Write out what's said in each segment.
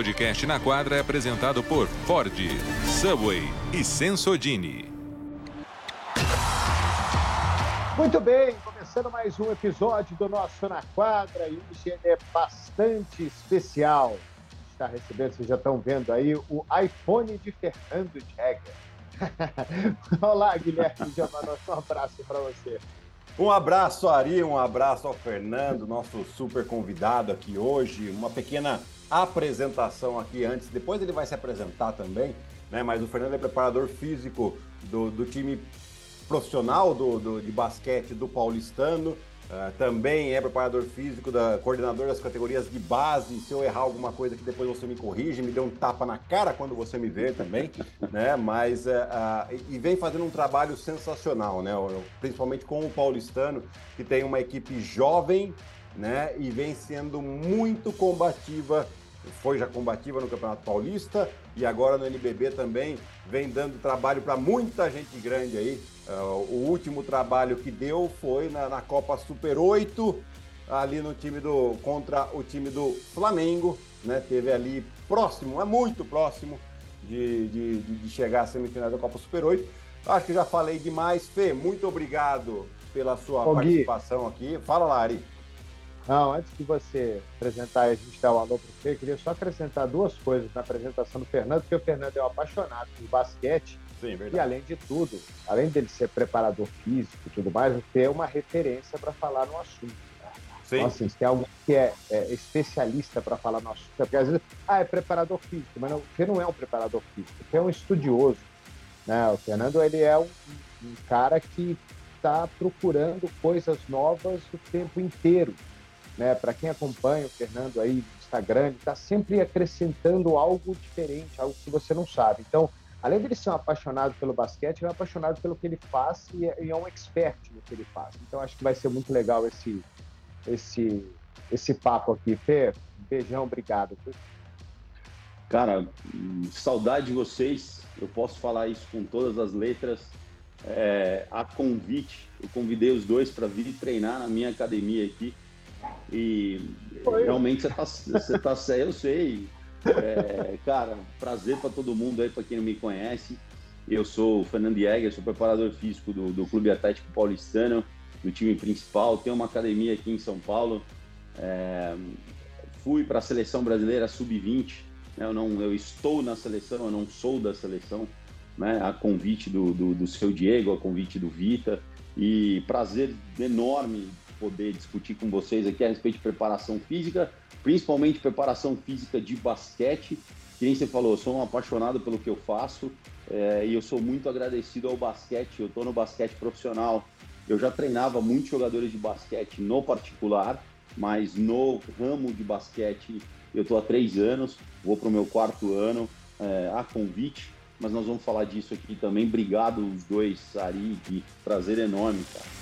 O podcast na quadra é apresentado por Ford, Subway e Sensodini. Muito bem, começando mais um episódio do nosso Na Quadra e hoje é bastante especial. Está recebendo, vocês já estão vendo aí, o iPhone de Fernando Jagger. Olá, Guilherme Giovanni, um abraço para você. Um abraço, Ari, um abraço ao Fernando, nosso super convidado aqui hoje. Uma pequena apresentação aqui antes, depois ele vai se apresentar também, né? Mas o Fernando é preparador físico do, do time profissional do, do, de basquete do Paulistano, uh, também é preparador físico, da coordenador das categorias de base. Se eu errar alguma coisa que depois você me corrige, me dê um tapa na cara quando você me ver também, né? Mas uh, uh, e vem fazendo um trabalho sensacional, né? Principalmente com o Paulistano, que tem uma equipe jovem, né? E vem sendo muito combativa foi já combativa no Campeonato Paulista e agora no NBB também vem dando trabalho para muita gente grande aí. Uh, o último trabalho que deu foi na, na, Copa Super 8, ali no time do contra o time do Flamengo, né? Teve ali próximo, é muito próximo de, de, de chegar à semifinal da Copa Super 8. Acho que já falei demais, Fê. Muito obrigado pela sua Ô, participação aqui. Fala, Lari. Não, antes de você apresentar e a gente dar o alô pro Fê, queria só acrescentar duas coisas na apresentação do Fernando, porque o Fernando é um apaixonado por basquete. Sim, e além de tudo, além dele ser preparador físico e tudo mais, o Fê é uma referência para falar no assunto. Né? Sim. Então, assim, se tem alguém que é, é especialista para falar no assunto, porque às vezes, ah, é preparador físico, mas não, o Fê não é um preparador físico, o Fê é um estudioso. Né? O Fernando, ele é um, um cara que está procurando coisas novas o tempo inteiro. Né? Para quem acompanha o Fernando aí no Instagram, ele está sempre acrescentando algo diferente, algo que você não sabe. Então, além de ele ser um apaixonado pelo basquete, ele é um apaixonado pelo que ele faz e é, e é um expert no que ele faz. Então, acho que vai ser muito legal esse, esse, esse papo aqui. Fê, beijão, obrigado. Cara, saudade de vocês. Eu posso falar isso com todas as letras. É, a convite, eu convidei os dois para vir treinar na minha academia aqui. E Foi. realmente você tá, você tá sério, eu sei. É, cara, prazer para todo mundo aí, para quem não me conhece. Eu sou o Fernando Jäger, sou preparador físico do, do Clube Atlético Paulistano, do time principal. Tenho uma academia aqui em São Paulo. É, fui para a seleção brasileira sub-20. Né, eu, não, eu estou na seleção, eu não sou da seleção. Né, a convite do, do, do seu Diego, a convite do Vita. E prazer enorme poder discutir com vocês aqui a respeito de preparação física, principalmente preparação física de basquete. Que nem você falou, eu sou um apaixonado pelo que eu faço é, e eu sou muito agradecido ao basquete. Eu estou no basquete profissional. Eu já treinava muitos jogadores de basquete no particular, mas no ramo de basquete eu estou há três anos, vou para o meu quarto ano é, a convite, mas nós vamos falar disso aqui também. Obrigado os dois, Sari, que prazer enorme, cara.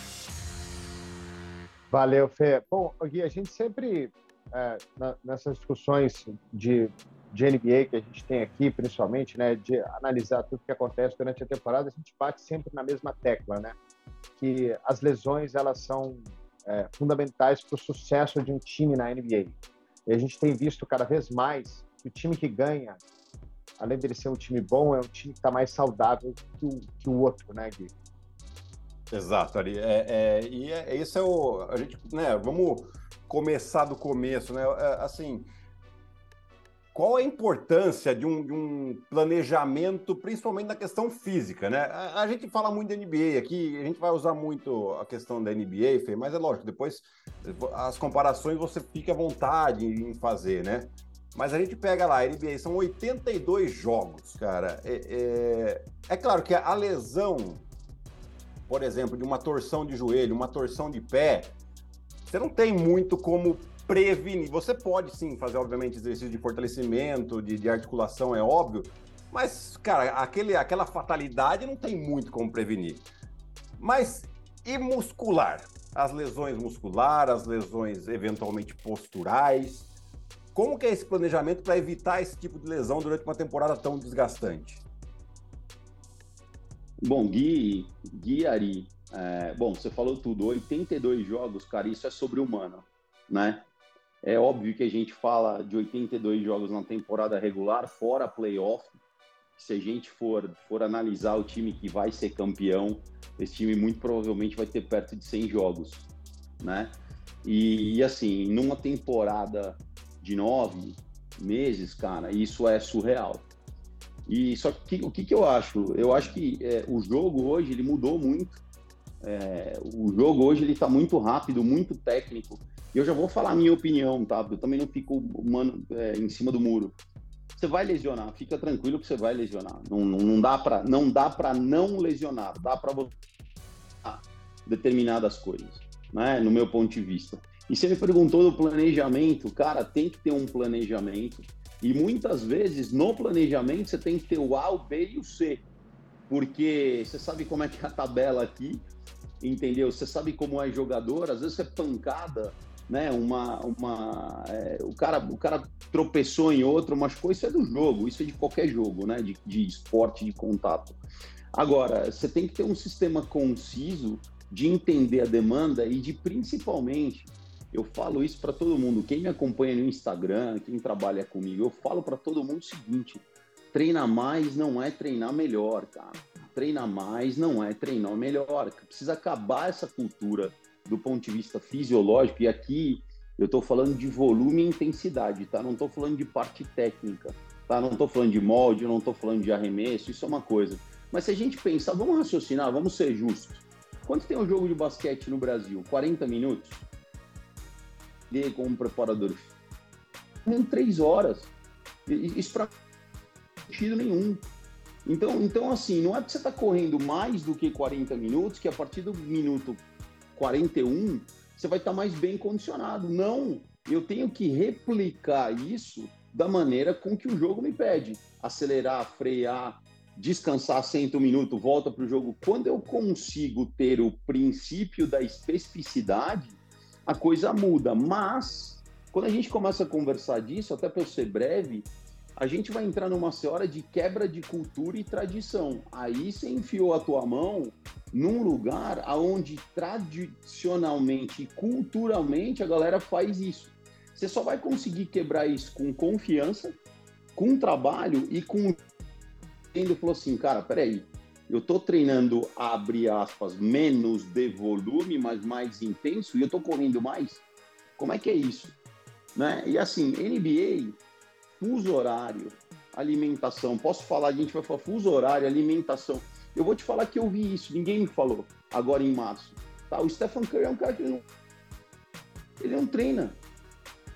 Valeu, Fê. Bom, Gui, a gente sempre, é, na, nessas discussões de, de NBA que a gente tem aqui, principalmente, né, de analisar tudo que acontece durante a temporada, a gente bate sempre na mesma tecla, né? Que as lesões, elas são é, fundamentais para o sucesso de um time na NBA. E a gente tem visto cada vez mais que o time que ganha, além dele ser um time bom, é um time que está mais saudável que o, que o outro, né, Gui? Exato, Ari. É, é, e é, isso é o. A gente, né, vamos começar do começo, né? É, assim, qual a importância de um, de um, planejamento, principalmente na questão física, né? A, a, gente fala muito da NBA aqui, a gente vai usar muito a questão da NBA, Fê, mas é lógico, depois as comparações você fica à vontade em fazer, né? Mas a gente pega lá, NBA são 82 jogos, cara. É, é, é claro que a lesão por exemplo, de uma torção de joelho, uma torção de pé, você não tem muito como prevenir. Você pode sim fazer, obviamente, exercício de fortalecimento, de, de articulação, é óbvio, mas, cara, aquele, aquela fatalidade não tem muito como prevenir. Mas e muscular? As lesões musculares, as lesões eventualmente posturais. Como que é esse planejamento para evitar esse tipo de lesão durante uma temporada tão desgastante? Bom, Gui, Gui Ari, é, bom, você falou tudo, 82 jogos, cara, isso é sobre-humano, né? É óbvio que a gente fala de 82 jogos na temporada regular, fora playoff. Se a gente for, for analisar o time que vai ser campeão, esse time muito provavelmente vai ter perto de 100 jogos, né? E, e assim, numa temporada de nove meses, cara, isso é surreal. E só que o que, que eu acho? Eu acho que é, o jogo hoje ele mudou muito. É, o jogo hoje ele está muito rápido, muito técnico. E eu já vou falar a minha opinião, tá? Eu também não fico mano, é, em cima do muro. Você vai lesionar, fica tranquilo que você vai lesionar. Não, não, não dá para não dá para não lesionar, dá para determinadas coisas, né? No meu ponto de vista. E você me perguntou do planejamento, cara, tem que ter um planejamento e muitas vezes no planejamento você tem que ter o A, o B e o C. Porque você sabe como é que é a tabela aqui, entendeu? Você sabe como é jogador, às vezes é pancada, né? Uma, uma, é, o, cara, o cara tropeçou em outro, machucou, isso é do jogo, isso é de qualquer jogo, né? De, de esporte, de contato. Agora, você tem que ter um sistema conciso de entender a demanda e de principalmente eu falo isso para todo mundo. Quem me acompanha no Instagram, quem trabalha comigo, eu falo para todo mundo o seguinte: treinar mais não é treinar melhor, cara. Treinar mais não é treinar melhor. Precisa acabar essa cultura do ponto de vista fisiológico. E aqui eu estou falando de volume e intensidade, tá? Não estou falando de parte técnica, tá? Não estou falando de molde, não estou falando de arremesso. Isso é uma coisa. Mas se a gente pensar, vamos raciocinar, vamos ser justos. Quanto tem um jogo de basquete no Brasil? 40 minutos? Dele como preparador em três horas. Isso para sentido nenhum. Então, então, assim, não é porque você está correndo mais do que 40 minutos que a partir do minuto 41 você vai estar tá mais bem condicionado. Não, eu tenho que replicar isso da maneira com que o jogo me pede. Acelerar, frear, descansar, senta um minuto, volta para o jogo. Quando eu consigo ter o princípio da especificidade, a coisa muda. Mas, quando a gente começa a conversar disso, até para eu ser breve, a gente vai entrar numa senhora de quebra de cultura e tradição. Aí você enfiou a tua mão num lugar aonde tradicionalmente e culturalmente a galera faz isso. Você só vai conseguir quebrar isso com confiança, com trabalho e com ele falou assim, cara, peraí, eu estou treinando, abre aspas, menos de volume, mas mais intenso, e eu estou correndo mais? Como é que é isso? Né? E assim, NBA, fuso horário, alimentação, posso falar, a gente vai falar fuso horário, alimentação. Eu vou te falar que eu vi isso, ninguém me falou, agora em março. Tá? O Stephen Curry é um cara que ele não, ele não treina,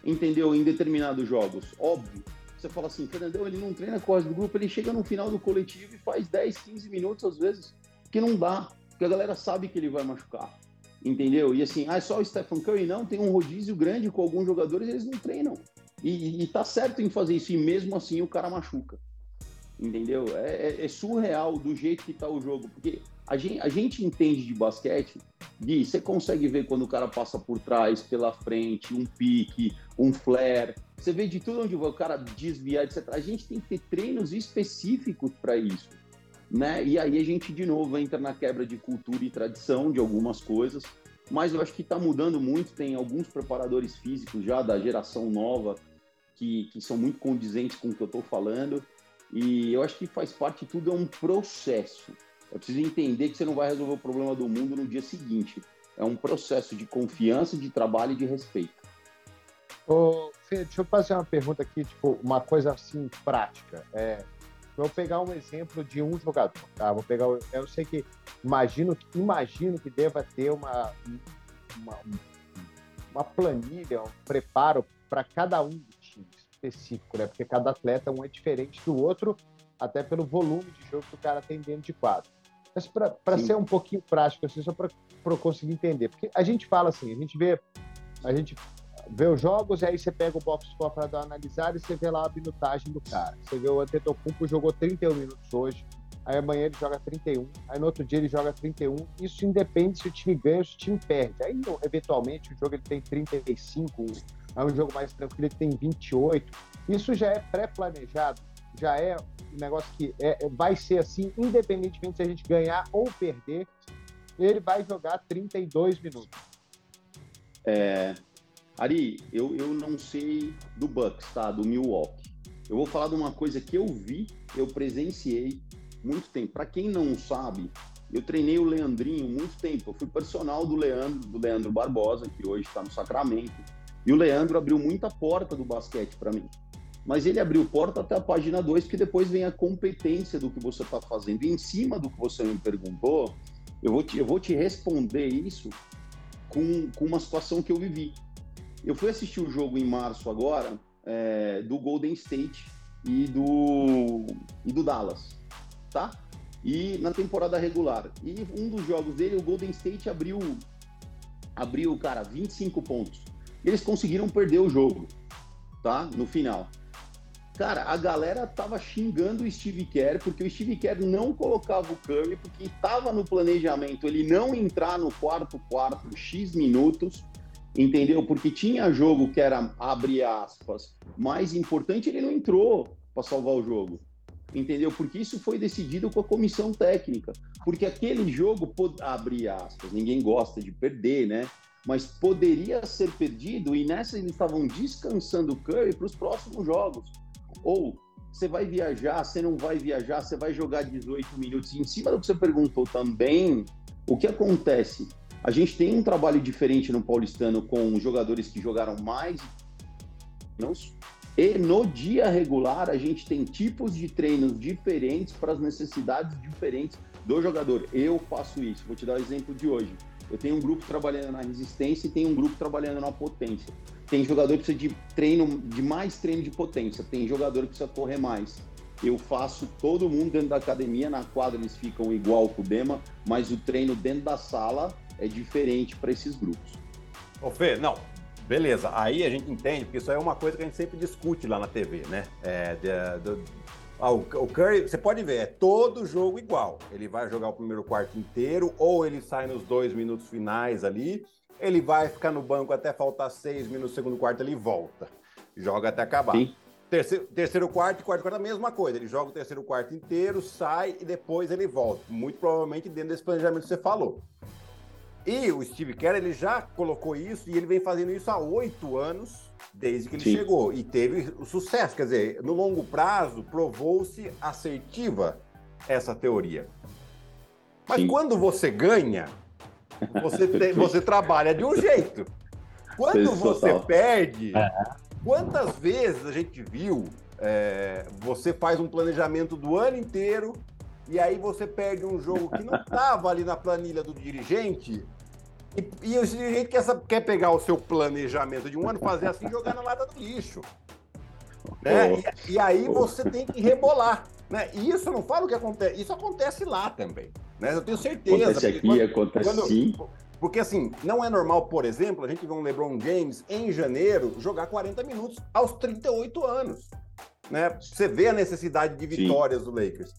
entendeu? Em determinados jogos, óbvio você fala assim, Fernandão, ele não treina quase do grupo, ele chega no final do coletivo e faz 10, 15 minutos às vezes, que não dá, porque a galera sabe que ele vai machucar. Entendeu? E assim, ah, é só o Stephen Curry não, tem um rodízio grande com alguns jogadores, eles não treinam. E, e tá certo em fazer isso, e mesmo assim o cara machuca. Entendeu? É, é, é surreal do jeito que tá o jogo, porque a gente, a gente entende de basquete, Gui, você consegue ver quando o cara passa por trás, pela frente, um pique, um flare, você vê de tudo onde o cara desviar, etc. A gente tem que ter treinos específicos para isso. Né? E aí a gente, de novo, entra na quebra de cultura e tradição de algumas coisas. Mas eu acho que está mudando muito. Tem alguns preparadores físicos já da geração nova que, que são muito condizentes com o que eu estou falando. E eu acho que faz parte, tudo é um processo. É preciso entender que você não vai resolver o problema do mundo no dia seguinte. É um processo de confiança, de trabalho e de respeito. Ô, Fê, deixa eu fazer uma pergunta aqui, tipo, uma coisa assim prática. É, vou pegar um exemplo de um jogador, tá? Vou pegar, eu sei que imagino, imagino que deva ter uma, uma, uma planilha, um preparo para cada um específico, né? Porque cada atleta um é diferente do outro, até pelo volume de jogo que o cara tem dentro de quadro. Mas para ser um pouquinho prático, assim, só para eu conseguir entender, porque a gente fala assim, a gente vê, a gente vê os jogos, aí você pega o box score para analisar e você vê lá a minutagem do cara. Você vê o Antetokounmpo jogou 31 minutos hoje, aí amanhã ele joga 31, aí no outro dia ele joga 31. Isso independe se o time ganha ou se o time perde. Aí, eventualmente, o jogo ele tem 35, é um jogo mais tranquilo, ele tem 28. Isso já é pré-planejado, já é um negócio que é, é, vai ser assim, independentemente se a gente ganhar ou perder, ele vai jogar 32 minutos. É, Ari, eu, eu não sei do Bucks, tá? Do Milwaukee. Eu vou falar de uma coisa que eu vi, eu presenciei muito tempo. Para quem não sabe, eu treinei o Leandrinho muito tempo. Eu fui personal do Leandro, do Leandro Barbosa, que hoje está no Sacramento. E o Leandro abriu muita porta do basquete para mim. Mas ele abriu porta até a página 2, que depois vem a competência do que você está fazendo. E em cima do que você me perguntou, eu vou te, eu vou te responder isso com, com uma situação que eu vivi. Eu fui assistir o jogo em março agora é, do Golden State e do, e do Dallas, tá? E na temporada regular. E um dos jogos dele, o Golden State abriu, abriu, cara, 25 pontos. Eles conseguiram perder o jogo, tá? No final. Cara, a galera tava xingando o Steve Kerr porque o Steve Kerr não colocava o Curry porque estava no planejamento ele não entrar no quarto quarto X minutos, entendeu? Porque tinha jogo que era abre aspas, mais importante, ele não entrou para salvar o jogo. Entendeu? Porque isso foi decidido com a comissão técnica. Porque aquele jogo, abre aspas, ninguém gosta de perder, né? Mas poderia ser perdido e nessa eles estavam descansando o Curry para os próximos jogos. Ou você vai viajar, você não vai viajar, você vai jogar 18 minutos. E em cima do que você perguntou também, o que acontece? A gente tem um trabalho diferente no Paulistano com jogadores que jogaram mais. E no dia regular, a gente tem tipos de treinos diferentes para as necessidades diferentes do jogador. Eu faço isso. Vou te dar o exemplo de hoje. Eu tenho um grupo trabalhando na resistência e tenho um grupo trabalhando na potência. Tem jogador que precisa de treino, de mais treino de potência, tem jogador que precisa correr mais. Eu faço todo mundo dentro da academia, na quadra eles ficam igual com o Dema, mas o treino dentro da sala é diferente para esses grupos. Ô Fê, não, beleza, aí a gente entende, porque isso é uma coisa que a gente sempre discute lá na TV, né? É, de, de, ah, o, o Curry, você pode ver, é todo jogo igual. Ele vai jogar o primeiro quarto inteiro, ou ele sai nos dois minutos finais ali, ele vai ficar no banco até faltar seis minutos, segundo quarto ele volta. Joga até acabar. Sim. Terceiro, terceiro quarto quarto quarto a mesma coisa. Ele joga o terceiro quarto inteiro, sai e depois ele volta. Muito provavelmente dentro desse planejamento que você falou. E o Steve Kerr, ele já colocou isso e ele vem fazendo isso há oito anos, desde que ele Sim. chegou. E teve o sucesso. Quer dizer, no longo prazo, provou-se assertiva essa teoria. Mas Sim. quando você ganha, você, tem, você trabalha de um jeito. Quando você perde, é. quantas vezes a gente viu é, você faz um planejamento do ano inteiro e aí você perde um jogo que não estava ali na planilha do dirigente e, e o dirigente quer, quer pegar o seu planejamento de um ano, fazer assim e jogar na lata do lixo. Né? E, e, aí você tem que rebolar. Né? E isso eu não falo que acontece, isso acontece lá também. Né? Eu tenho certeza. Acontece aqui, quando, acontece quando, sim. Porque assim, não é normal, por exemplo, a gente ver um LeBron James em janeiro jogar 40 minutos aos 38 anos. Né? Você vê a necessidade de vitórias sim. do Lakers.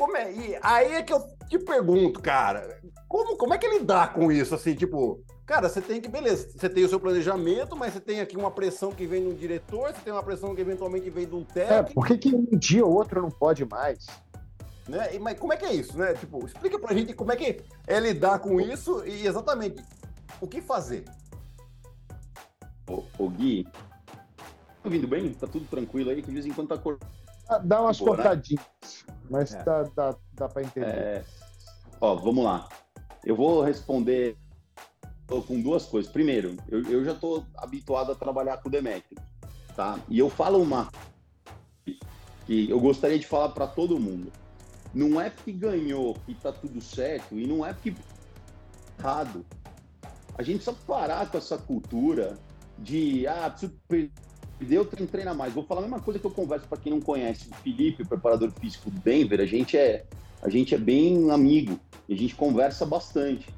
Como é? E aí é que eu te pergunto, cara, como, como é que ele dá com isso? Assim, tipo, cara, você tem que, beleza, você tem o seu planejamento, mas você tem aqui uma pressão que vem do diretor, você tem uma pressão que eventualmente vem de um técnico. É, por que, que um dia ou outro não pode mais? Né? Mas como é que é isso, né? Tipo, explica pra gente como é que é lidar com isso e exatamente o que fazer. Ô, ô Gui, tá ouvindo bem? Tá tudo tranquilo aí? Que de vez em quando tá cortando. Ah, dá umas Boa, cortadinhas, né? Mas é. dá, dá, dá pra entender. É... Ó, vamos lá. Eu vou responder com duas coisas. Primeiro, eu, eu já tô habituado a trabalhar com o Demetrio, tá? E eu falo uma que eu gostaria de falar para todo mundo. Não é porque ganhou e tá tudo certo, e não é porque errado. A gente só parar com essa cultura de, ah, preciso perder, eu tenho que treinar mais. Vou falar a mesma coisa que eu converso para quem não conhece. O Felipe, o preparador físico do Denver, a gente é, a gente é bem amigo, a gente conversa bastante.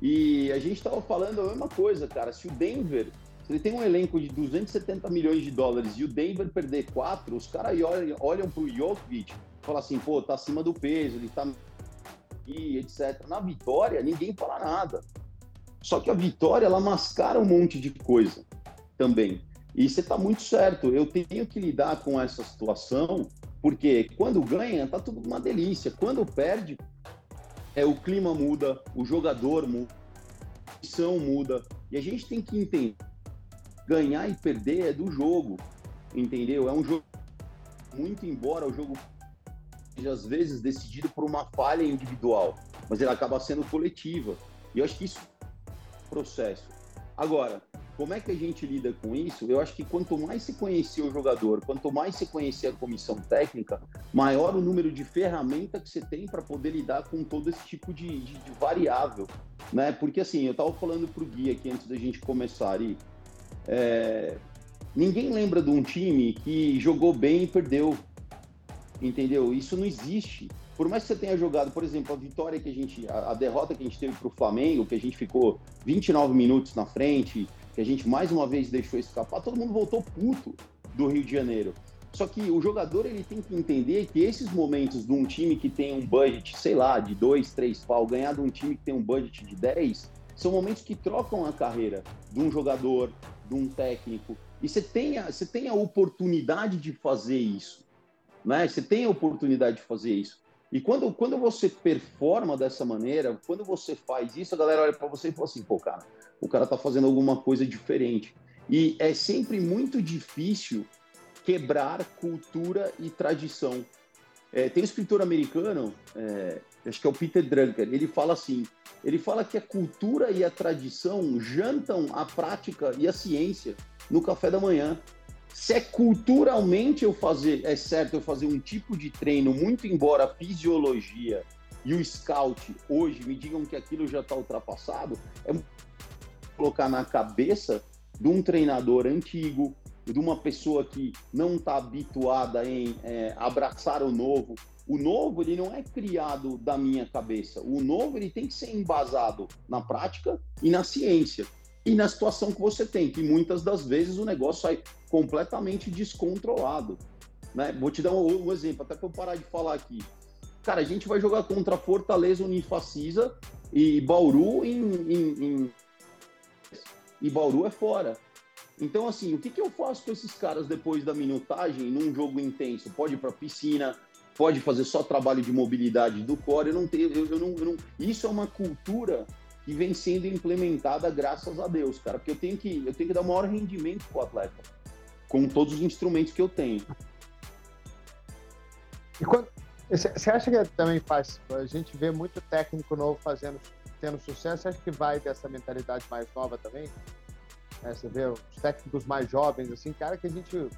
E a gente estava falando a mesma coisa, cara. Se o Denver, se ele tem um elenco de 270 milhões de dólares e o Denver perder quatro, os caras olham, olham para o Jokic fala assim, pô, tá acima do peso, ele tá e etc. Na vitória, ninguém fala nada. Só que a vitória, ela mascara um monte de coisa também. E você está muito certo, eu tenho que lidar com essa situação, porque quando ganha, tá tudo uma delícia. Quando perde, é o clima muda, o jogador muda. comissão muda. E a gente tem que entender: ganhar e perder é do jogo, entendeu? É um jogo, muito embora o jogo seja às vezes decidido por uma falha individual, mas ele acaba sendo coletiva. E eu acho que isso é um processo. Agora, como é que a gente lida com isso? Eu acho que quanto mais se conhecer o jogador, quanto mais se conhecer a comissão técnica, maior o número de ferramentas que você tem para poder lidar com todo esse tipo de, de, de, variável, né? Porque assim, eu estava falando para o Gui aqui antes da gente começar ali, é... ninguém lembra de um time que jogou bem e perdeu, entendeu? Isso não existe. Por mais que você tenha jogado, por exemplo, a vitória que a gente, a, a derrota que a gente teve para o Flamengo, que a gente ficou 29 minutos na frente, que a gente mais uma vez deixou escapar, todo mundo voltou puto do Rio de Janeiro. Só que o jogador ele tem que entender que esses momentos de um time que tem um budget, sei lá, de dois, três pau, ganhar de um time que tem um budget de 10, são momentos que trocam a carreira de um jogador, de um técnico. E você tem a, você tem a oportunidade de fazer isso. Né? Você tem a oportunidade de fazer isso. E quando, quando você performa dessa maneira, quando você faz isso, a galera olha para você e fala assim: pô, cara, o cara está fazendo alguma coisa diferente. E é sempre muito difícil quebrar cultura e tradição. É, tem um escritor americano, é, acho que é o Peter Drucker, ele fala assim: ele fala que a cultura e a tradição jantam a prática e a ciência no café da manhã. Se é culturalmente eu fazer, é certo eu fazer um tipo de treino, muito embora a fisiologia e o scout hoje me digam que aquilo já está ultrapassado, é colocar na cabeça de um treinador antigo, de uma pessoa que não está habituada em é, abraçar o novo. O novo ele não é criado da minha cabeça. O novo ele tem que ser embasado na prática e na ciência e na situação que você tem, que muitas das vezes o negócio sai completamente descontrolado. Né? Vou te dar um, um exemplo, até para eu parar de falar aqui. Cara, a gente vai jogar contra Fortaleza, Unifacisa e Bauru em, em, em e Bauru é fora. Então, assim, o que, que eu faço com esses caras depois da minutagem num jogo intenso? Pode ir para piscina, pode fazer só trabalho de mobilidade do core. Eu não tenho, eu, eu, não, eu não, isso é uma cultura que vem sendo implementada graças a Deus, cara, porque eu tenho que, eu tenho que dar o maior rendimento pro atleta com todos os instrumentos que eu tenho. E quando você acha que também faz? A gente vê muito técnico novo fazendo tendo sucesso, acho que vai dessa mentalidade mais nova também. É, você vê os técnicos mais jovens, assim, cara que a gente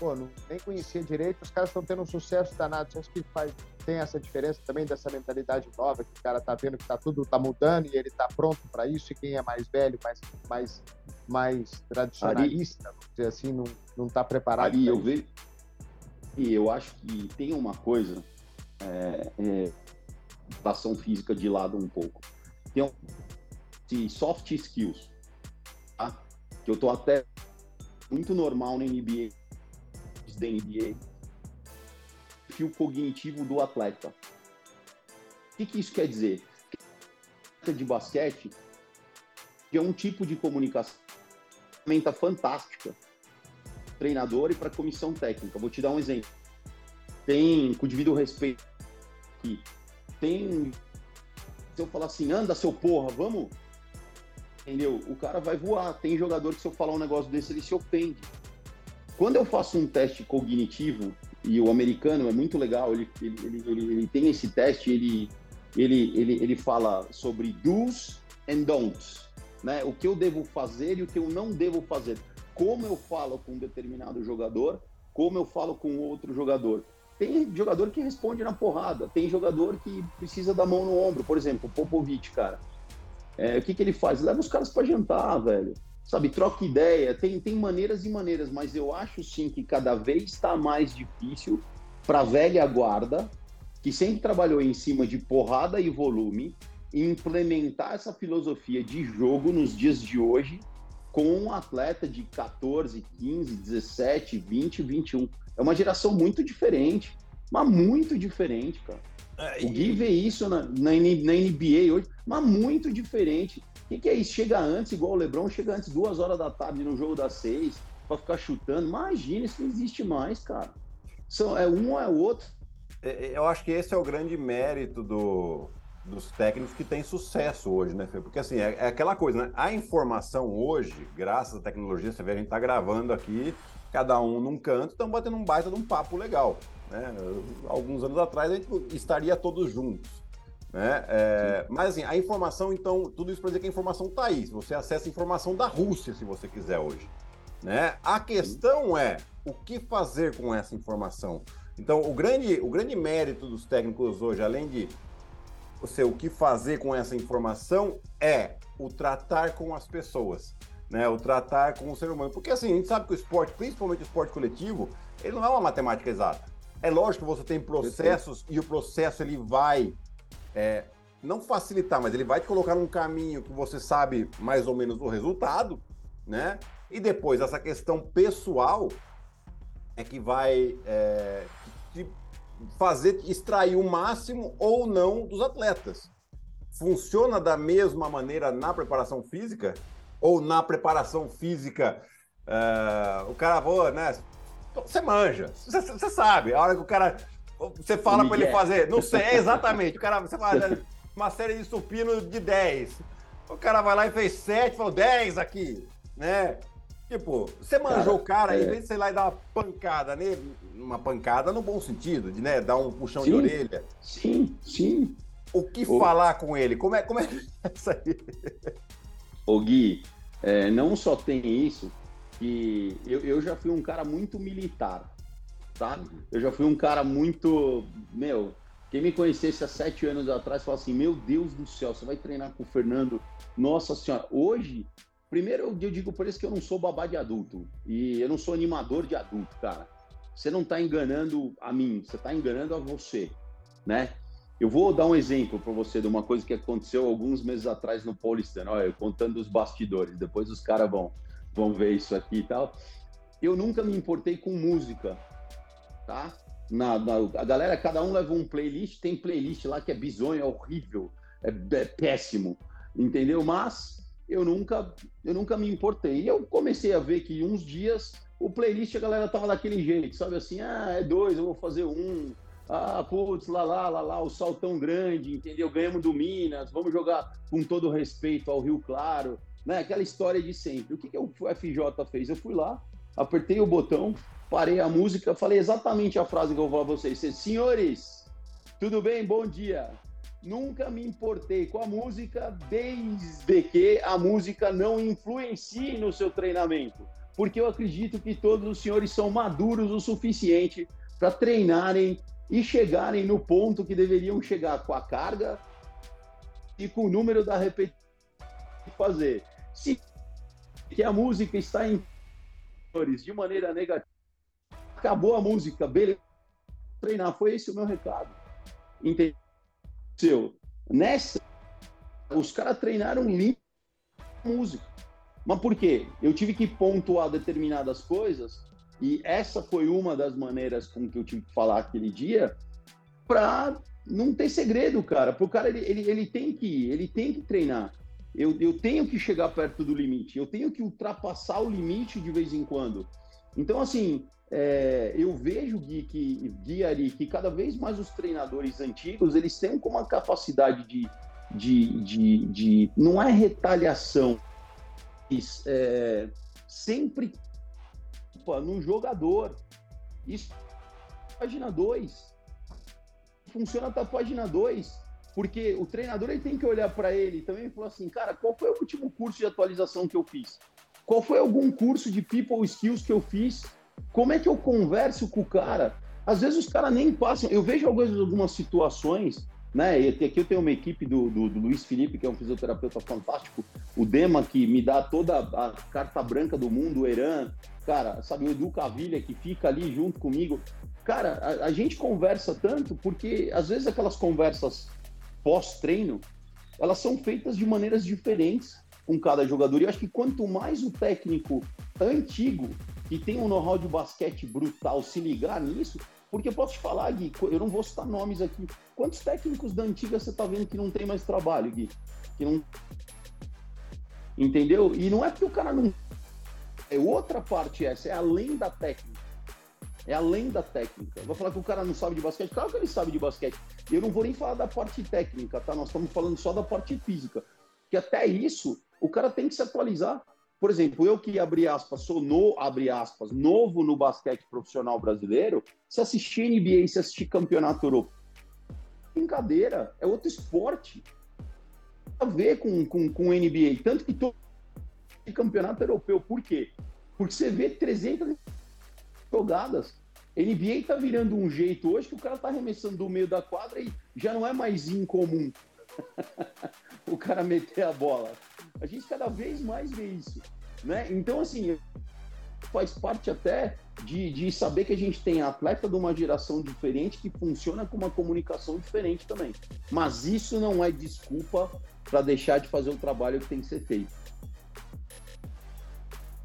pô, não, nem conhecia direito, os caras estão tendo um sucesso danado. Acha que faz, tem essa diferença também dessa mentalidade nova, que o cara tá vendo que tá tudo tá mudando e ele tá pronto para isso, e quem é mais velho, mais, mais, mais tradicionalista, Ari, vamos dizer assim, não, não tá preparado. Ari, eu vejo. E eu acho que tem uma coisa, é, é, ação física de lado um pouco tem um de soft skills, tá? que eu tô até muito normal na NBA, da NBA, fio cognitivo do atleta. O que, que isso quer dizer? De basquete é um tipo de comunicação ferramenta fantástica treinador e para comissão técnica. Vou te dar um exemplo. Tem, com devido respeito aqui, tem se eu falar assim, anda seu porra, vamos. Entendeu? O cara vai voar. Tem jogador que se eu falar um negócio desse, ele se ofende. Quando eu faço um teste cognitivo, e o americano é muito legal, ele, ele, ele, ele, tem esse teste, ele, ele, ele, ele fala sobre do's and don'ts, né? O que eu devo fazer e o que eu não devo fazer. Como eu falo com um determinado jogador, como eu falo com outro jogador. Tem jogador que responde na porrada, tem jogador que precisa da mão no ombro. Por exemplo, o Popovic, cara. É, o que, que ele faz? Leva os caras para jantar, velho. Sabe, troca ideia. Tem, tem maneiras e maneiras, mas eu acho sim que cada vez está mais difícil para a velha guarda, que sempre trabalhou em cima de porrada e volume, implementar essa filosofia de jogo nos dias de hoje com um atleta de 14, 15, 17, 20, 21. É uma geração muito diferente, mas muito diferente, cara. É, o Gui vê isso na, na, na, NBA hoje, mas muito diferente. O que, que, é isso? Chega antes, igual o Lebron, chega antes duas horas da tarde no jogo das seis, para ficar chutando. Imagina, isso não existe mais, cara. São, é um ou é outro. É, é, eu acho que esse é o grande mérito do, dos técnicos que têm sucesso hoje, né, Fê? Porque assim, é, é, aquela coisa, né? A informação hoje, graças à tecnologia, você vê, a gente tá gravando aqui, cada um num canto, estamos batendo um baita de um papo legal. Né? Alguns anos atrás a gente estaria todos juntos. Né? É, mas assim, a informação, então, tudo isso para dizer que a informação está aí. Você acessa a informação da Rússia, se você quiser hoje. Né? A questão é o que fazer com essa informação. Então, o grande, o grande mérito dos técnicos hoje, além de você, o que fazer com essa informação, é o tratar com as pessoas, né? O tratar com o ser humano. Porque assim, a gente sabe que o esporte, principalmente o esporte coletivo, ele não é uma matemática exata. É lógico que você tem processos e o processo ele vai é, não facilitar, mas ele vai te colocar num caminho que você sabe mais ou menos o resultado, né? E depois essa questão pessoal é que vai é, te fazer extrair o máximo ou não dos atletas. Funciona da mesma maneira na preparação física ou na preparação física uh, o cara, pô, né? Você manja, você sabe. A hora que o cara você fala para ele fazer, não sei, é exatamente. O cara, você fala uma série de supino de 10. O cara vai lá e fez 7, falou 10 aqui, né? Tipo, você manjou o cara, é. em vez de você ir lá e dar uma pancada nele, uma pancada no bom sentido, de né, dar um puxão sim, de orelha. Sim, sim. O que Ô, falar com ele? Como é, como é que é isso aí? Ô Gui, é, não só tem isso, que eu, eu já fui um cara muito militar tá? Eu já fui um cara muito. Meu, quem me conhecesse há sete anos atrás falava assim: Meu Deus do céu, você vai treinar com o Fernando? Nossa Senhora, hoje, primeiro eu digo por isso que eu não sou babá de adulto e eu não sou animador de adulto, cara. Você não está enganando a mim, você está enganando a você, né? Eu vou dar um exemplo para você de uma coisa que aconteceu alguns meses atrás no Paulistano. Olha, eu contando os bastidores, depois os caras vão, vão ver isso aqui e tal. Eu nunca me importei com música, tá? Na, na, a galera, cada um leva um playlist, tem playlist lá que é bizonho, é horrível, é, é péssimo, entendeu? Mas eu nunca, eu nunca me importei. E eu comecei a ver que uns dias o playlist a galera tava daquele jeito, sabe assim, ah, é dois, eu vou fazer um. Ah, putz, lá, lá, lá, lá, o saltão grande, entendeu? Ganhamos do Minas, vamos jogar com todo respeito ao Rio Claro, né? Aquela história de sempre. O que, que o FJ fez? Eu fui lá, apertei o botão, parei a música, falei exatamente a frase que eu vou falar pra vocês. Senhores, tudo bem? Bom dia. Nunca me importei com a música desde que a música não influencie no seu treinamento. Porque eu acredito que todos os senhores são maduros o suficiente para treinarem e chegarem no ponto que deveriam chegar com a carga e com o número da repetição fazer. Se que a música está em de maneira negativa, acabou a música, beleza, treinar. Foi esse o meu recado. Entendeu? Nessa, os caras treinaram limpo música. Mas por quê? Eu tive que pontuar determinadas coisas e essa foi uma das maneiras com que eu tive que falar aquele dia para não ter segredo, cara. Pro cara, ele, ele, ele tem que ir, ele tem que treinar. Eu, eu tenho que chegar perto do limite, eu tenho que ultrapassar o limite de vez em quando. Então, assim, é, eu vejo, Gui, que, Gui que cada vez mais os treinadores antigos, eles têm como uma capacidade de, de, de, de não é retaliação, mas, é, sempre num jogador. Isso página 2. Funciona até a página 2. Porque o treinador ele tem que olhar para ele também e falar assim, cara, qual foi o último curso de atualização que eu fiz? Qual foi algum curso de people skills que eu fiz como é que eu converso com o cara? Às vezes os caras nem passam. Eu vejo algumas, algumas situações, né? E aqui eu tenho uma equipe do, do, do, Luiz Felipe, que é um fisioterapeuta fantástico, o Dema, que me dá toda a carta branca do mundo, o Eran, cara, sabe, o Edu Cavilha, que fica ali junto comigo. Cara, a, a gente conversa tanto porque às vezes aquelas conversas pós-treino, elas são feitas de maneiras diferentes com cada jogador. E eu acho que quanto mais o técnico antigo que tem um know-how de basquete brutal se ligar nisso, porque eu posso te falar, Gui, eu não vou citar nomes aqui. Quantos técnicos da antiga você tá vendo que não tem mais trabalho, Gui? Que não. Entendeu? E não é porque o cara não. É outra parte essa, é além da técnica. É além da técnica. Vai falar que o cara não sabe de basquete? Claro que ele sabe de basquete. Eu não vou nem falar da parte técnica, tá? Nós estamos falando só da parte física. Que até isso, o cara tem que se atualizar. Por exemplo, eu que abri aspas, sou no, abre aspas, novo no basquete profissional brasileiro, se assistir NBA, se assistir campeonato europeu, brincadeira, é outro esporte. Tem a ver com, com, com NBA. Tanto que todo campeonato europeu, por quê? Porque você vê 300 jogadas. NBA está virando um jeito hoje que o cara está arremessando do meio da quadra e já não é mais incomum o cara meter a bola. A gente cada vez mais vê isso. Né? Então, assim, faz parte até de, de saber que a gente tem atleta de uma geração diferente que funciona com uma comunicação diferente também. Mas isso não é desculpa para deixar de fazer o trabalho que tem que ser feito.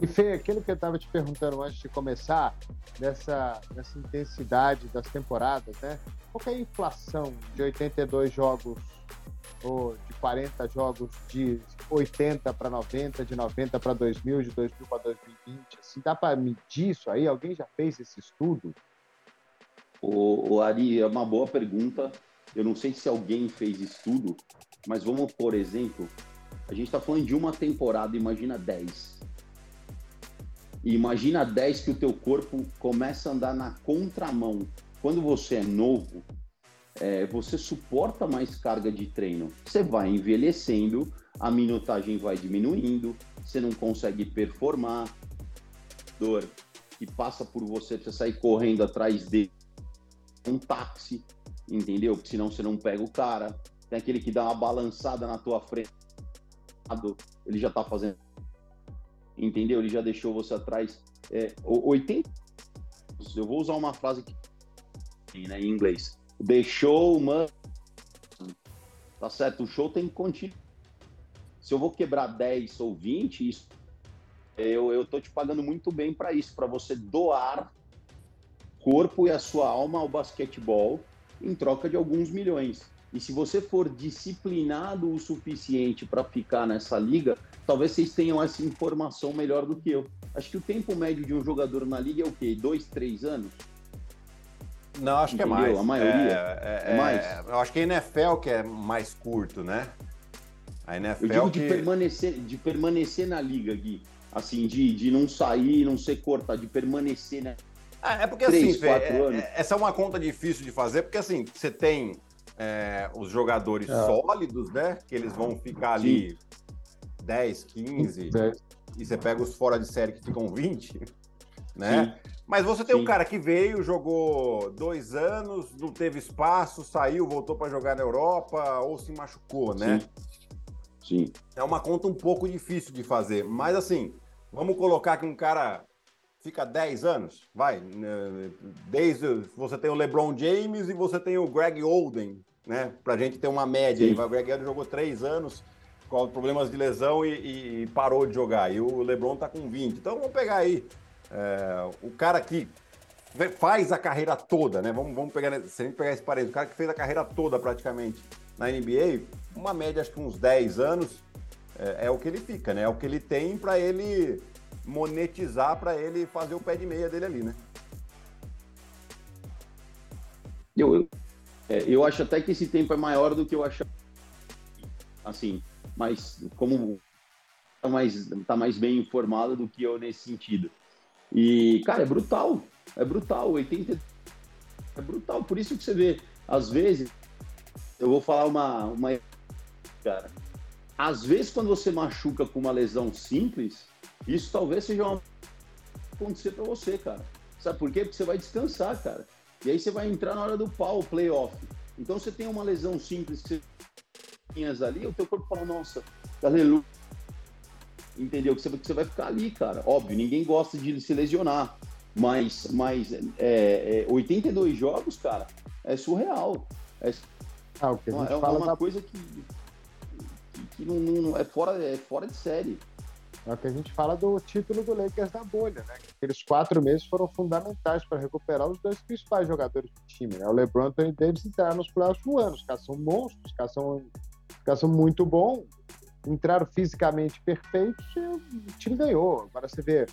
E Fê, aquilo que eu estava te perguntando antes de começar, dessa, dessa intensidade das temporadas, né? Qual é a inflação de 82 jogos ou de 40 jogos de 80 para 90, de 90 para 2000, de 2000 para 2020? Assim, dá para medir isso aí? Alguém já fez esse estudo? O, o Ari, é uma boa pergunta. Eu não sei se alguém fez estudo, mas vamos, por exemplo, a gente está falando de uma temporada, imagina 10 e imagina 10 que o teu corpo começa a andar na contramão. Quando você é novo, é, você suporta mais carga de treino. Você vai envelhecendo, a minutagem vai diminuindo, você não consegue performar. Dor que passa por você, você sair correndo atrás de um táxi, entendeu? Porque senão você não pega o cara. Tem aquele que dá uma balançada na tua frente, ele já tá fazendo entendeu? Ele já deixou você atrás. É, 80. Eu vou usar uma frase aqui, né, em inglês. Deixou uma. Tá certo, o show tem que continuar. Se eu vou quebrar 10 ou 20, isso, eu, eu tô te pagando muito bem para isso, para você doar corpo e a sua alma ao basquetebol em troca de alguns milhões. E se você for disciplinado o suficiente para ficar nessa liga, talvez vocês tenham essa informação melhor do que eu. Acho que o tempo médio de um jogador na liga é o quê? Dois, três anos? Não, acho Entendeu? que é mais. A maioria? É, é, é, mais? Eu acho que a NFL que é mais curto, né? A NFL eu digo que... de, permanecer, de permanecer na liga, Gui. Assim, de, de não sair, não ser cortado, de permanecer, né? Ah, é porque Três, assim, Fê, é, essa é uma conta difícil de fazer, porque assim, você tem é, os jogadores é. sólidos, né? Que eles vão ficar ali Sim. 10, 15, 10. e você pega os fora de série que ficam 20, né? Sim. Mas você tem Sim. um cara que veio, jogou dois anos, não teve espaço, saiu, voltou para jogar na Europa ou se machucou, né? Sim. É uma conta um pouco difícil de fazer, mas assim, vamos colocar que um cara fica 10 anos, vai, né, desde você tem o LeBron James e você tem o Greg Oden, né? Pra gente ter uma média. Aí. O Greg Oden jogou 3 anos com problemas de lesão e, e, parou de jogar. E o LeBron tá com 20. Então vamos pegar aí é, o cara que faz a carreira toda, né? Vamos, vamos pegar, se a gente pegar esse parede, o cara que fez a carreira toda praticamente na NBA, uma média acho que uns 10 anos é, é o que ele fica, né? É o que ele tem para ele monetizar para ele fazer o pé de meia dele ali, né? Eu, eu, é, eu acho até que esse tempo é maior do que eu achava. Assim, mas como tá mais, tá mais bem informado do que eu nesse sentido. E, cara, é brutal. É brutal. 80 é brutal. Por isso que você vê, às vezes, eu vou falar uma, uma. Cara, às vezes, quando você machuca com uma lesão simples, isso talvez seja uma acontecer para você, cara. Sabe por quê? Porque você vai descansar, cara. E aí você vai entrar na hora do pau, playoff. Então você tem uma lesão simples que você ali, o teu corpo fala, nossa, aleluia. Entendeu? Que você, que você vai ficar ali, cara. Óbvio, ninguém gosta de se lesionar. Mas, mas é, é, 82 jogos, cara, é surreal. É, ah, o que a gente é fala uma da... coisa que, que, que não, não, é, fora, é fora de série. É o que a gente fala do título do Lakers da bolha, né? Aqueles quatro meses foram fundamentais para recuperar os dois principais jogadores do time, né? O LeBron e o Anthony Davis entraram nos playoffs voando. Os caras são monstros, os caras são, são muito bons, entraram fisicamente perfeitos e o time ganhou. Agora você vê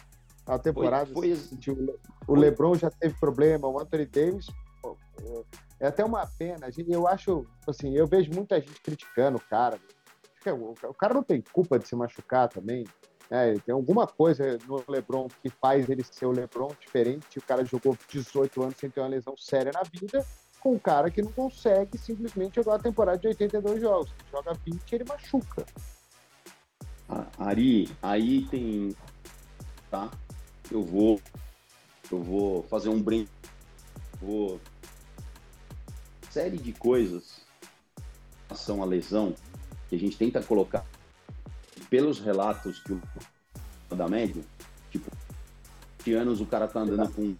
A temporada. Foi, foi... O LeBron já teve problema, o Anthony Davis. É até uma pena. Eu acho, assim, eu vejo muita gente criticando o cara. O cara não tem culpa de se machucar também. É, tem alguma coisa no LeBron que faz ele ser o LeBron diferente. O cara jogou 18 anos sem ter uma lesão séria na vida, com um cara que não consegue simplesmente jogar a temporada de 82 jogos. Ele joga 20 e ele machuca. Ari, aí tem. Tá? Eu vou. Eu vou fazer um brin. Vou. Série de coisas em relação à lesão que a gente tenta colocar pelos relatos que o da média, tipo, de anos o cara tá andando com.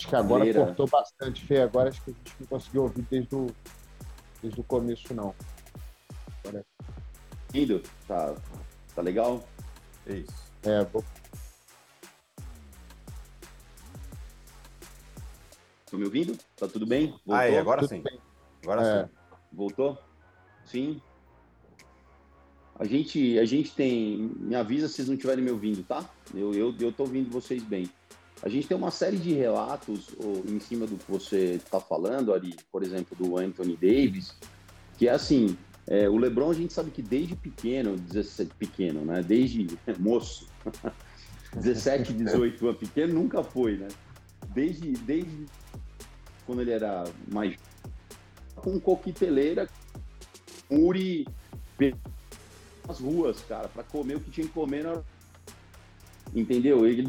Acho que agora cadeira... cortou bastante, Fê. Agora acho que a gente não conseguiu ouvir desde o, desde o começo, não. Agora... Indo? Tá, tá legal? É isso. É, vou... Estão me ouvindo? Tá tudo bem? Voltou? Aí, agora tudo sim. Bem. Agora é. sim. Voltou? Sim. A gente, a gente tem. Me avisa se vocês não estiverem me ouvindo, tá? Eu, eu, eu tô ouvindo vocês bem. A gente tem uma série de relatos em cima do que você está falando, ali, por exemplo, do Anthony Davis, que é assim: é, o LeBron a gente sabe que desde pequeno, 17, pequeno, né? Desde moço, 17, 18 anos, pequeno nunca foi, né? Desde, desde quando ele era mais com coqueteleira, Muri as ruas, cara, para comer o que tinha que comer na... Entendeu? Ele.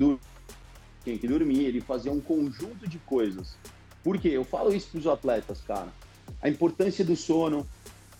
Tinha que dormir, ele fazia um conjunto de coisas. Por quê? Eu falo isso para os atletas, cara. A importância do sono.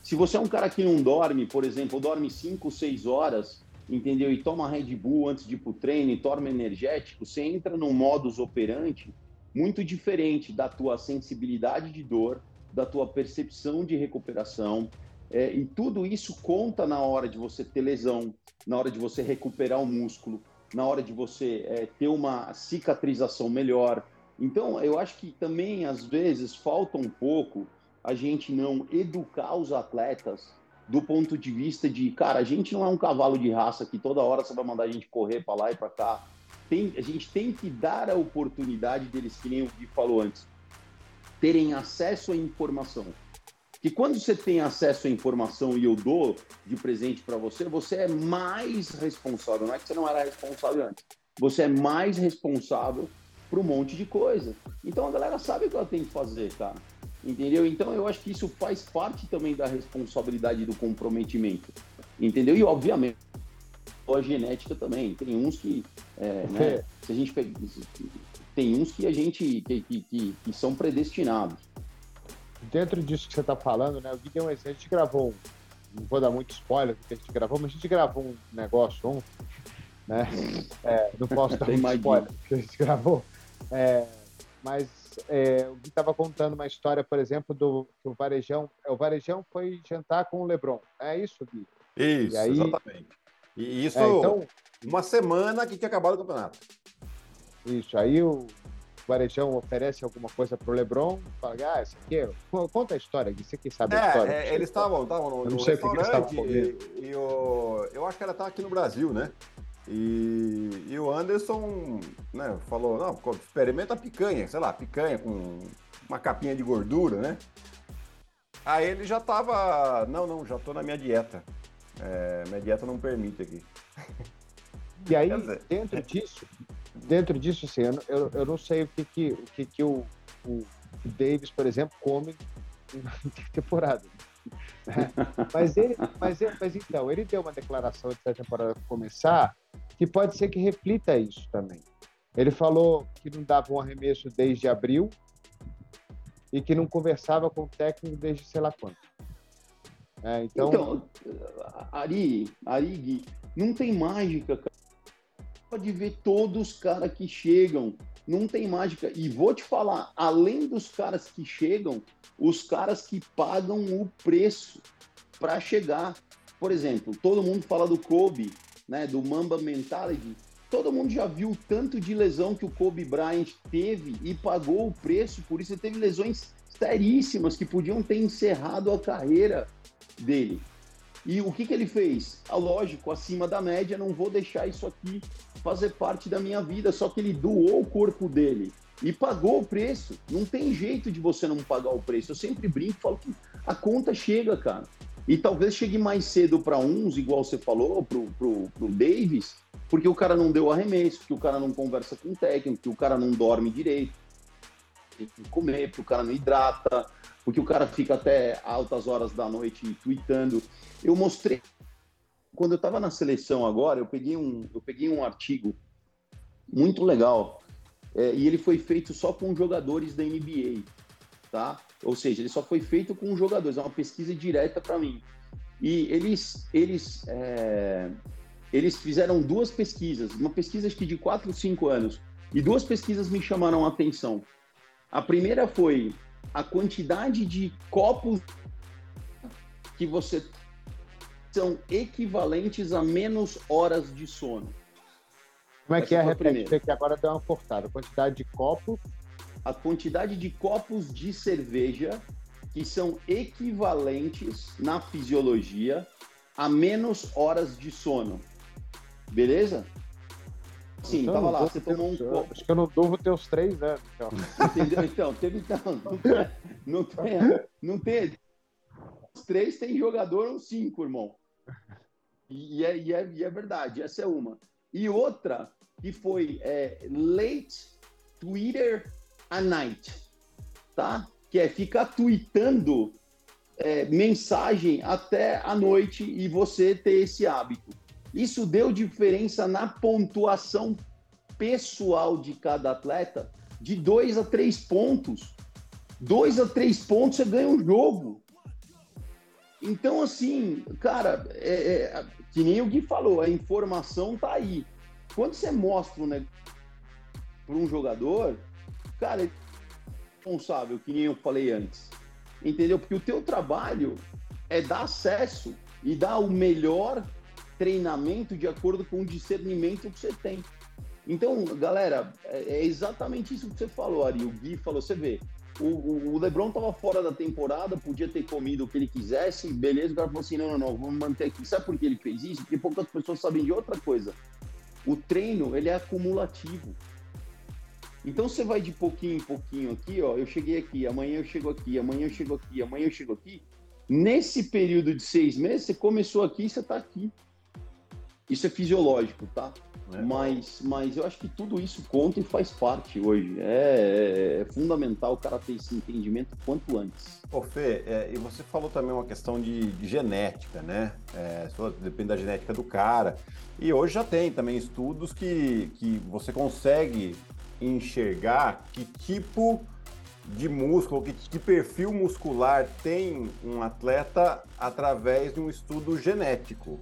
Se você é um cara que não dorme, por exemplo, dorme 5, 6 horas, entendeu? E toma Red Bull antes de ir pro treino e toma energético, você entra num modus operandi muito diferente da tua sensibilidade de dor, da tua percepção de recuperação, é, e tudo isso conta na hora de você ter lesão, na hora de você recuperar o músculo, na hora de você é, ter uma cicatrização melhor. Então, eu acho que também, às vezes, falta um pouco a gente não educar os atletas do ponto de vista de, cara, a gente não é um cavalo de raça que toda hora você vai mandar a gente correr para lá e para cá. Tem, a gente tem que dar a oportunidade deles, que nem o Gui falou antes, terem acesso à informação que quando você tem acesso à informação e eu dou de presente para você, você é mais responsável. Não é que você não era responsável antes. Você é mais responsável por um monte de coisa. Então a galera sabe o que ela tem que fazer, cara. Entendeu? Então eu acho que isso faz parte também da responsabilidade do comprometimento. Entendeu? E obviamente a genética também. Tem uns que, é, né, se a gente tem uns que a gente que, que, que, que são predestinados dentro disso que você está falando, né? O Gui deu um exemplo. A gente gravou, não vou dar muito spoiler do que a gente gravou, mas a gente gravou um negócio ontem, né? É, não posso dar muito spoiler do que a gente gravou. É, mas é, o Gui estava contando uma história, por exemplo, do que o Varejão. O Varejão foi jantar com o Lebron. É isso, Gui? Isso, e aí, exatamente. E isso é, então, uma semana que tinha acabado o campeonato. Isso, aí o o Varejão oferece alguma coisa pro Lebron, fala, ah, isso aqui, é... conta a história, você que sabe a é, história. É, eles estavam no, no restaurante e, e o, eu acho que ela tá aqui no Brasil, né? E, e o Anderson né, falou, não, experimenta picanha, sei lá, picanha com uma capinha de gordura, né? Aí ele já tava, não, não, já tô na minha dieta. É, minha dieta não permite aqui. E aí, dentro disso, dentro disso, assim, eu, eu não sei o que, que, o, que, que o, o Davis, por exemplo, come na temporada. Né? mas, ele, mas, ele, mas então, ele deu uma declaração antes da temporada começar que pode ser que reflita isso também. Ele falou que não dava um arremesso desde abril e que não conversava com o técnico desde sei lá quanto. É, então... então, Ari, Ari Gui, não tem mágica, pode ver todos os caras que chegam. Não tem mágica. E vou te falar, além dos caras que chegam, os caras que pagam o preço para chegar. Por exemplo, todo mundo fala do Kobe, né, do Mamba Mentality. Todo mundo já viu o tanto de lesão que o Kobe Bryant teve e pagou o preço, por isso ele teve lesões seríssimas que podiam ter encerrado a carreira dele. E o que, que ele fez? Ah, lógico, acima da média, não vou deixar isso aqui fazer parte da minha vida. Só que ele doou o corpo dele e pagou o preço. Não tem jeito de você não pagar o preço. Eu sempre brinco, falo que a conta chega, cara. E talvez chegue mais cedo para uns, igual você falou, pro, pro, pro Davis, porque o cara não deu arremesso, porque o cara não conversa com o técnico, porque o cara não dorme direito, tem que comer, porque o cara não hidrata, porque o cara fica até altas horas da noite tweetando. Eu mostrei quando eu estava na seleção agora, eu peguei um, eu peguei um artigo muito legal é, e ele foi feito só com jogadores da NBA, tá? Ou seja, ele só foi feito com jogadores, é uma pesquisa direta para mim. E eles, eles, é, eles fizeram duas pesquisas, uma pesquisa acho que de 4 ou 5 anos, e duas pesquisas me chamaram a atenção. A primeira foi a quantidade de copos que você são equivalentes a menos horas de sono. Como é que Essa é? Repete, que agora deu uma cortada. Quantidade de copos? A quantidade de copos de cerveja que são equivalentes na fisiologia a menos horas de sono. Beleza? Sim, então, tava lá, você tomou um copo. Acho que eu não durmo teus três anos. Então. Entendeu? Então, teve. Então, não, tem, não tem. Não tem. Os três tem jogador ou cinco, irmão. E é, e, é, e é verdade, essa é uma. E outra que foi é, late Twitter a night, tá? Que é ficar tweetando é, mensagem até a noite e você ter esse hábito. Isso deu diferença na pontuação pessoal de cada atleta de dois a três pontos. Dois a três pontos você ganha um jogo. Então, assim, cara, é, é, que nem o Gui falou, a informação tá aí. Quando você mostra negócio para um jogador, cara, é responsável, que nem eu falei antes. Entendeu? Porque o teu trabalho é dar acesso e dar o melhor treinamento de acordo com o discernimento que você tem. Então, galera, é, é exatamente isso que você falou, Ari. O Gui falou, você vê, o, o LeBron estava fora da temporada, podia ter comido o que ele quisesse, beleza. O cara falou assim: não, não, não, vamos manter aqui. Sabe por que ele fez isso? Porque poucas pessoas sabem de outra coisa. O treino, ele é acumulativo. Então você vai de pouquinho em pouquinho aqui, ó. Eu cheguei aqui, amanhã eu chego aqui, amanhã eu chego aqui, amanhã eu chego aqui. Nesse período de seis meses, você começou aqui e você está aqui. Isso é fisiológico, tá? É. Mas, mas eu acho que tudo isso conta e faz parte hoje. É, é, é fundamental o cara ter esse entendimento quanto antes. Ô Fê, é, e você falou também uma questão de, de genética, né? É, depende da genética do cara. E hoje já tem também estudos que, que você consegue enxergar que tipo de músculo, que, que perfil muscular tem um atleta através de um estudo genético.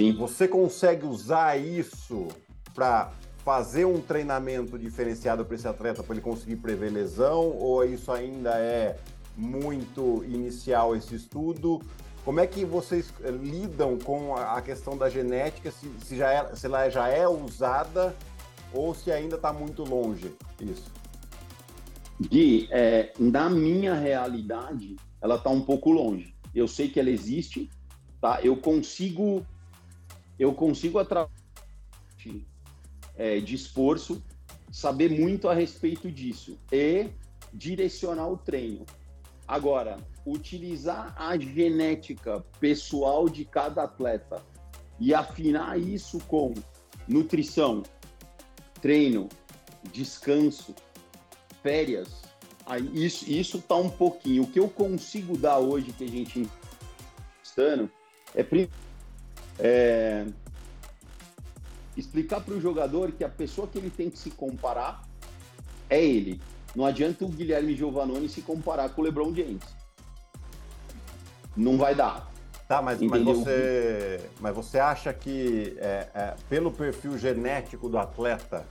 Sim. Você consegue usar isso para fazer um treinamento diferenciado para esse atleta para ele conseguir prever lesão ou isso ainda é muito inicial esse estudo? Como é que vocês eh, lidam com a questão da genética, se, se, já é, se ela já é usada ou se ainda está muito longe isso? Gui, é, na minha realidade, ela está um pouco longe. Eu sei que ela existe, tá? Eu consigo eu consigo, através de esforço, saber muito a respeito disso e direcionar o treino. Agora, utilizar a genética pessoal de cada atleta e afinar isso com nutrição, treino, descanso, férias, isso isso tá um pouquinho. O que eu consigo dar hoje que a gente estando é é, explicar para o jogador que a pessoa que ele tem que se comparar é ele. Não adianta o Guilherme Giovannone se comparar com o LeBron James. Não vai dar. Tá, mas, mas, você, mas você acha que é, é, pelo perfil genético do atleta,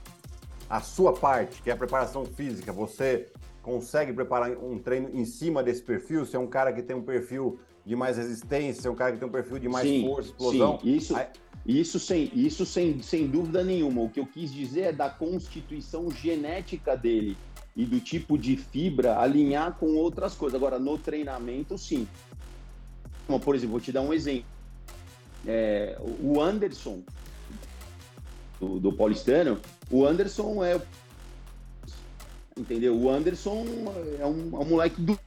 a sua parte, que é a preparação física, você consegue preparar um treino em cima desse perfil? Se é um cara que tem um perfil de mais resistência, um cara que tem um perfil de mais sim, força, explosão. Sim, isso, Aí... isso, sem, isso sem, sem dúvida nenhuma. O que eu quis dizer é da constituição genética dele e do tipo de fibra alinhar com outras coisas. Agora, no treinamento, sim. por exemplo, vou te dar um exemplo. É, o Anderson, do, do Paulistano, o Anderson é. Entendeu? O Anderson é um, é um moleque do.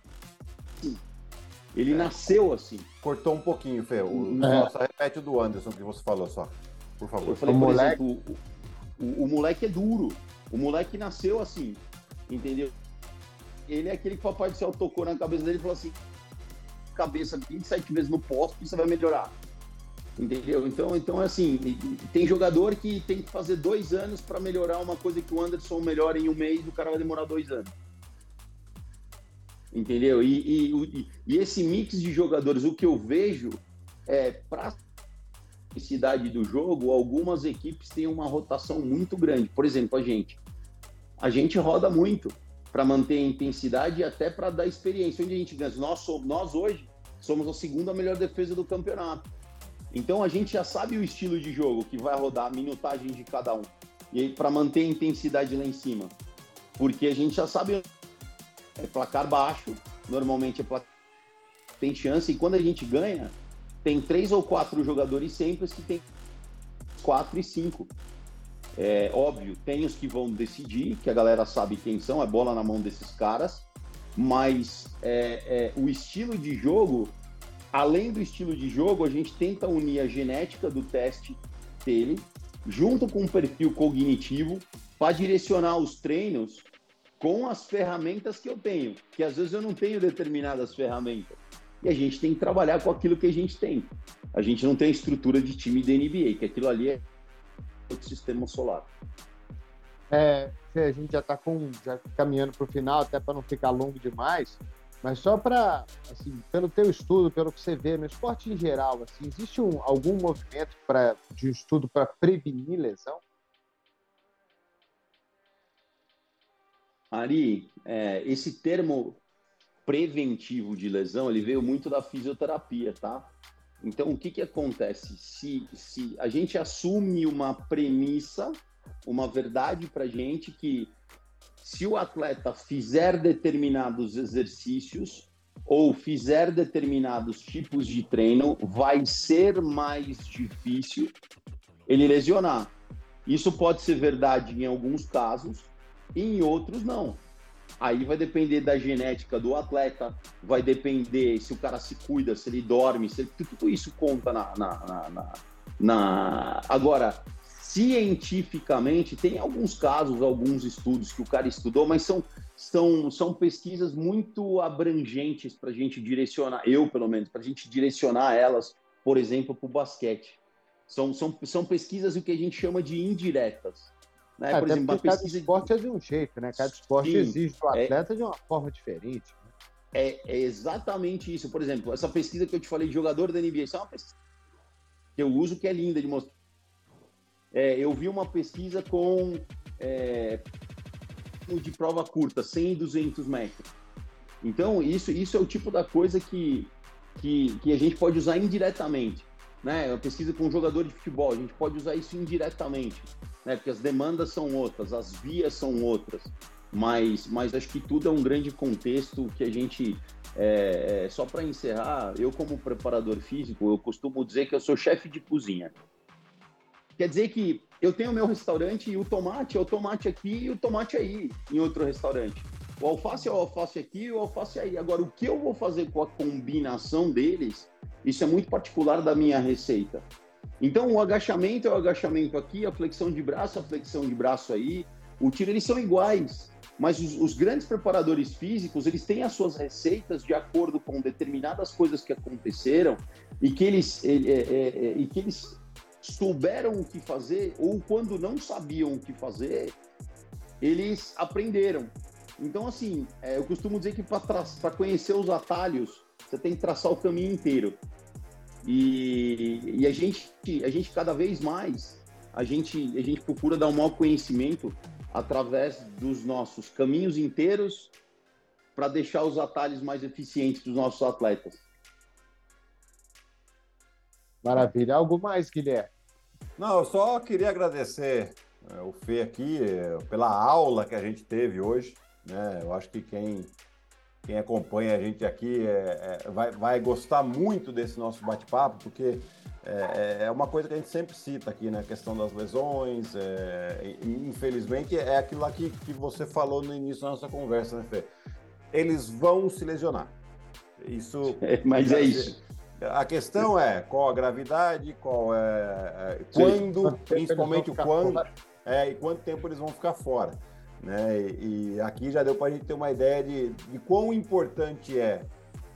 Ele é. nasceu assim. Cortou um pouquinho, Fê. O, é. Só repete o do Anderson que você falou só. Por favor. Eu falei, o por moleque... exemplo, o, o, o moleque é duro. O moleque nasceu assim. Entendeu? Ele é aquele que o Papai do Céu tocou na cabeça dele e falou assim: cabeça 27 vezes no posto e você vai melhorar. Entendeu? Então, então assim, tem jogador que tem que fazer dois anos para melhorar uma coisa que o Anderson melhora em um mês, o cara vai demorar dois anos. Entendeu? E, e, e esse mix de jogadores, o que eu vejo é para cidade do jogo, algumas equipes têm uma rotação muito grande. Por exemplo, a gente. A gente roda muito para manter a intensidade e até para dar experiência. Onde a gente ganha? Nós, nós hoje somos a segunda melhor defesa do campeonato. Então a gente já sabe o estilo de jogo que vai rodar, a minutagem de cada um. E para manter a intensidade lá em cima. Porque a gente já sabe é placar baixo, normalmente é placar... tem chance, e quando a gente ganha, tem três ou quatro jogadores sempre que tem quatro e cinco. É óbvio, tem os que vão decidir, que a galera sabe quem são, é bola na mão desses caras, mas é, é, o estilo de jogo, além do estilo de jogo, a gente tenta unir a genética do teste dele, junto com o perfil cognitivo, para direcionar os treinos com as ferramentas que eu tenho, que às vezes eu não tenho determinadas ferramentas. E a gente tem que trabalhar com aquilo que a gente tem. A gente não tem estrutura de time da NBA, que aquilo ali é do sistema solar. É, a gente já está já caminhando para o final, até para não ficar longo demais, mas só para, assim, pelo teu estudo, pelo que você vê no esporte em geral, assim, existe um, algum movimento para de estudo para prevenir lesão? Ari, é, esse termo preventivo de lesão, ele veio muito da fisioterapia, tá? Então, o que, que acontece? Se, se a gente assume uma premissa, uma verdade para gente que se o atleta fizer determinados exercícios ou fizer determinados tipos de treino, vai ser mais difícil ele lesionar. Isso pode ser verdade em alguns casos, e em outros não. Aí vai depender da genética do atleta, vai depender se o cara se cuida, se ele dorme, se ele... tudo isso conta na, na, na, na. Agora, cientificamente, tem alguns casos, alguns estudos que o cara estudou, mas são, são, são pesquisas muito abrangentes para a gente direcionar, eu pelo menos, para a gente direcionar elas, por exemplo, para o basquete. São, são, são pesquisas o que a gente chama de indiretas. Né? É, Por exemplo, uma pesquisa... cada esporte é de um jeito, né? Cada esporte Sim, exige do é. atleta é... de uma forma diferente. Né? É, é, exatamente isso. Por exemplo, essa pesquisa que eu te falei de jogador da NBA, isso é uma pesquisa que eu uso que é linda de mostrar. É, eu vi uma pesquisa com é, de prova curta, 100 e 200 metros. Então, isso, isso é o tipo da coisa que, que, que a gente pode usar indiretamente. Né? Uma pesquisa com um jogador de futebol, a gente pode usar isso indiretamente né? Porque as demandas são outras, as vias são outras. Mas, mas acho que tudo é um grande contexto que a gente. É, é, só para encerrar, eu, como preparador físico, eu costumo dizer que eu sou chefe de cozinha. Quer dizer que eu tenho meu restaurante e o tomate é o tomate aqui e o tomate aí, em outro restaurante. O alface é o alface aqui e o alface aí. Agora, o que eu vou fazer com a combinação deles, isso é muito particular da minha receita. Então, o agachamento é o agachamento aqui, a flexão de braço, a flexão de braço aí, o tiro, eles são iguais. Mas os, os, grandes preparadores físicos, eles têm as suas receitas de acordo com determinadas coisas que aconteceram e que eles, é, é, é, e que eles souberam o que fazer ou quando não sabiam o que fazer, eles aprenderam. Então, assim, eu costumo dizer que para conhecer os atalhos, você tem que traçar o caminho inteiro. E, e a, gente, a gente cada vez mais, a gente, a gente procura dar um maior conhecimento através dos nossos caminhos inteiros para deixar os atalhos mais eficientes dos nossos atletas. Maravilha. Algo mais, Guilherme? Não, eu só queria agradecer é, o Fê aqui é, pela aula que a gente teve hoje. Né? Eu acho que quem quem acompanha a gente aqui é, é, vai, vai gostar muito desse nosso bate-papo, porque é, é, é, uma coisa que a gente sempre cita aqui, né? A questão das lesões. É, infelizmente, é aquilo lá que, que você falou no início da nossa conversa, né, Fê? Eles vão se lesionar. Isso. É, mas é isso. A questão é qual a gravidade, qual é, é quando, principalmente o quando, é, e quanto tempo eles vão ficar fora. Né? E, e aqui já deu para a gente ter uma ideia de, de quão importante é,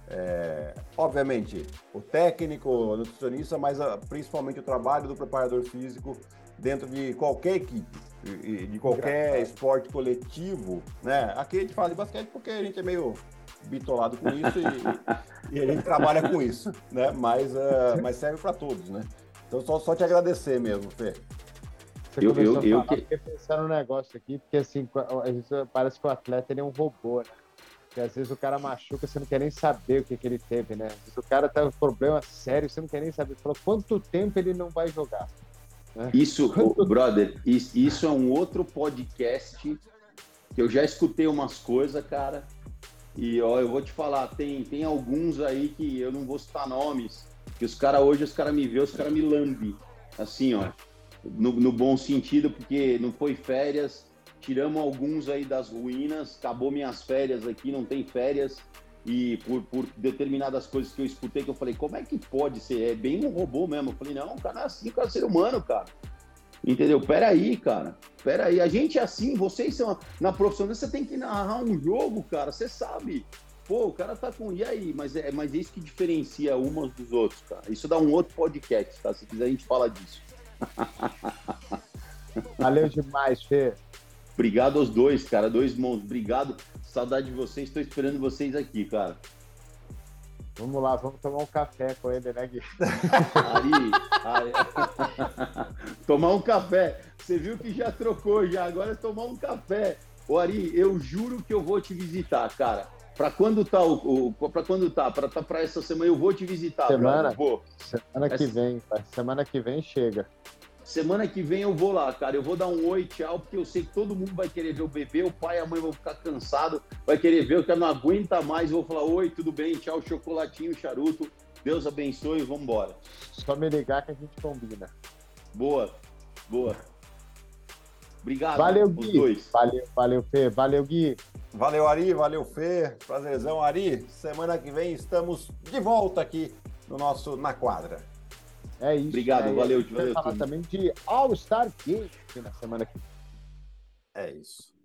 é, obviamente, o técnico, o nutricionista, mas a, ah, principalmente o trabalho do preparador físico dentro de qualquer equipe, de qualquer esporte coletivo. Né? Aqui a gente fala de basquete porque a gente é meio bitolado com isso e, e, a gente trabalha com isso, né? Mas, uh, mas serve para todos, né? Então só, só te agradecer mesmo, Fê. Você eu, eu, eu que... fiquei pensando no negócio aqui, porque assim, parece que o atleta ele é um robô, né? Porque às vezes o cara machuca, você não quer nem saber o que, que ele teve, né? Às vezes o cara tá com um problema sério, você não quer nem saber. Você falou, quanto tempo ele não vai jogar? Né? Isso, quanto... brother, isso é um outro podcast que eu já escutei umas coisas, cara, e ó, eu vou te falar, tem, tem alguns aí que eu não vou citar nomes, que os caras hoje, os caras me vê, os caras me lambe. Assim, ó. No, no, bom sentido, porque não foi férias, tiramos alguns aí das ruínas, acabou minhas férias aqui, não tem férias. E por, por determinadas coisas que eu escutei, que eu falei, como é que pode ser? É bem um robô mesmo. Eu falei, não, o cara é assim, o cara é ser humano, cara. Entendeu? Peraí, cara. Peraí. A gente é assim, vocês são. Na profissão, você tem que narrar um jogo, cara. Você sabe. Pô, o cara tá com. E aí? Mas é, mas é isso que diferencia umas dos outros, cara. Isso dá um outro podcast, tá? Se quiser, a gente fala disso. Valeu demais, Fê. Obrigado aos dois, cara. Dois mãos. Obrigado. Saudade de vocês. Estou esperando vocês aqui, cara. Vamos lá, vamos tomar um café com ele, né, Gui? Ari, Ari. tomar um café. Você viu que já trocou já, agora é tomar um café. Ô Ari, eu juro que eu vou te visitar, cara. Para quando tá o, o para quando tá, para tá para essa semana eu vou te visitar, semana, vou. Semana que vem, semana que vem chega. Semana que vem eu vou lá, cara. Eu vou dar um oi, tchau, porque eu sei que todo mundo vai querer ver o bebê. O pai e a mãe vão ficar cansados, vai querer ver, o cara não aguenta mais. Eu vou falar: oi, tudo bem? Tchau, chocolatinho, charuto. Deus abençoe, vamos embora. Só me ligar que a gente combina. Boa, boa. Obrigado. Valeu, Gui. Dois. Valeu, valeu, Fê. Valeu, Gui. Valeu, Ari. Valeu, Fê. Prazerzão, Ari. Semana que vem estamos de volta aqui no nosso Na Quadra. É isso. Obrigado, é, valeu. A gente vai falar também de All-Star Game na semana que vem. É isso.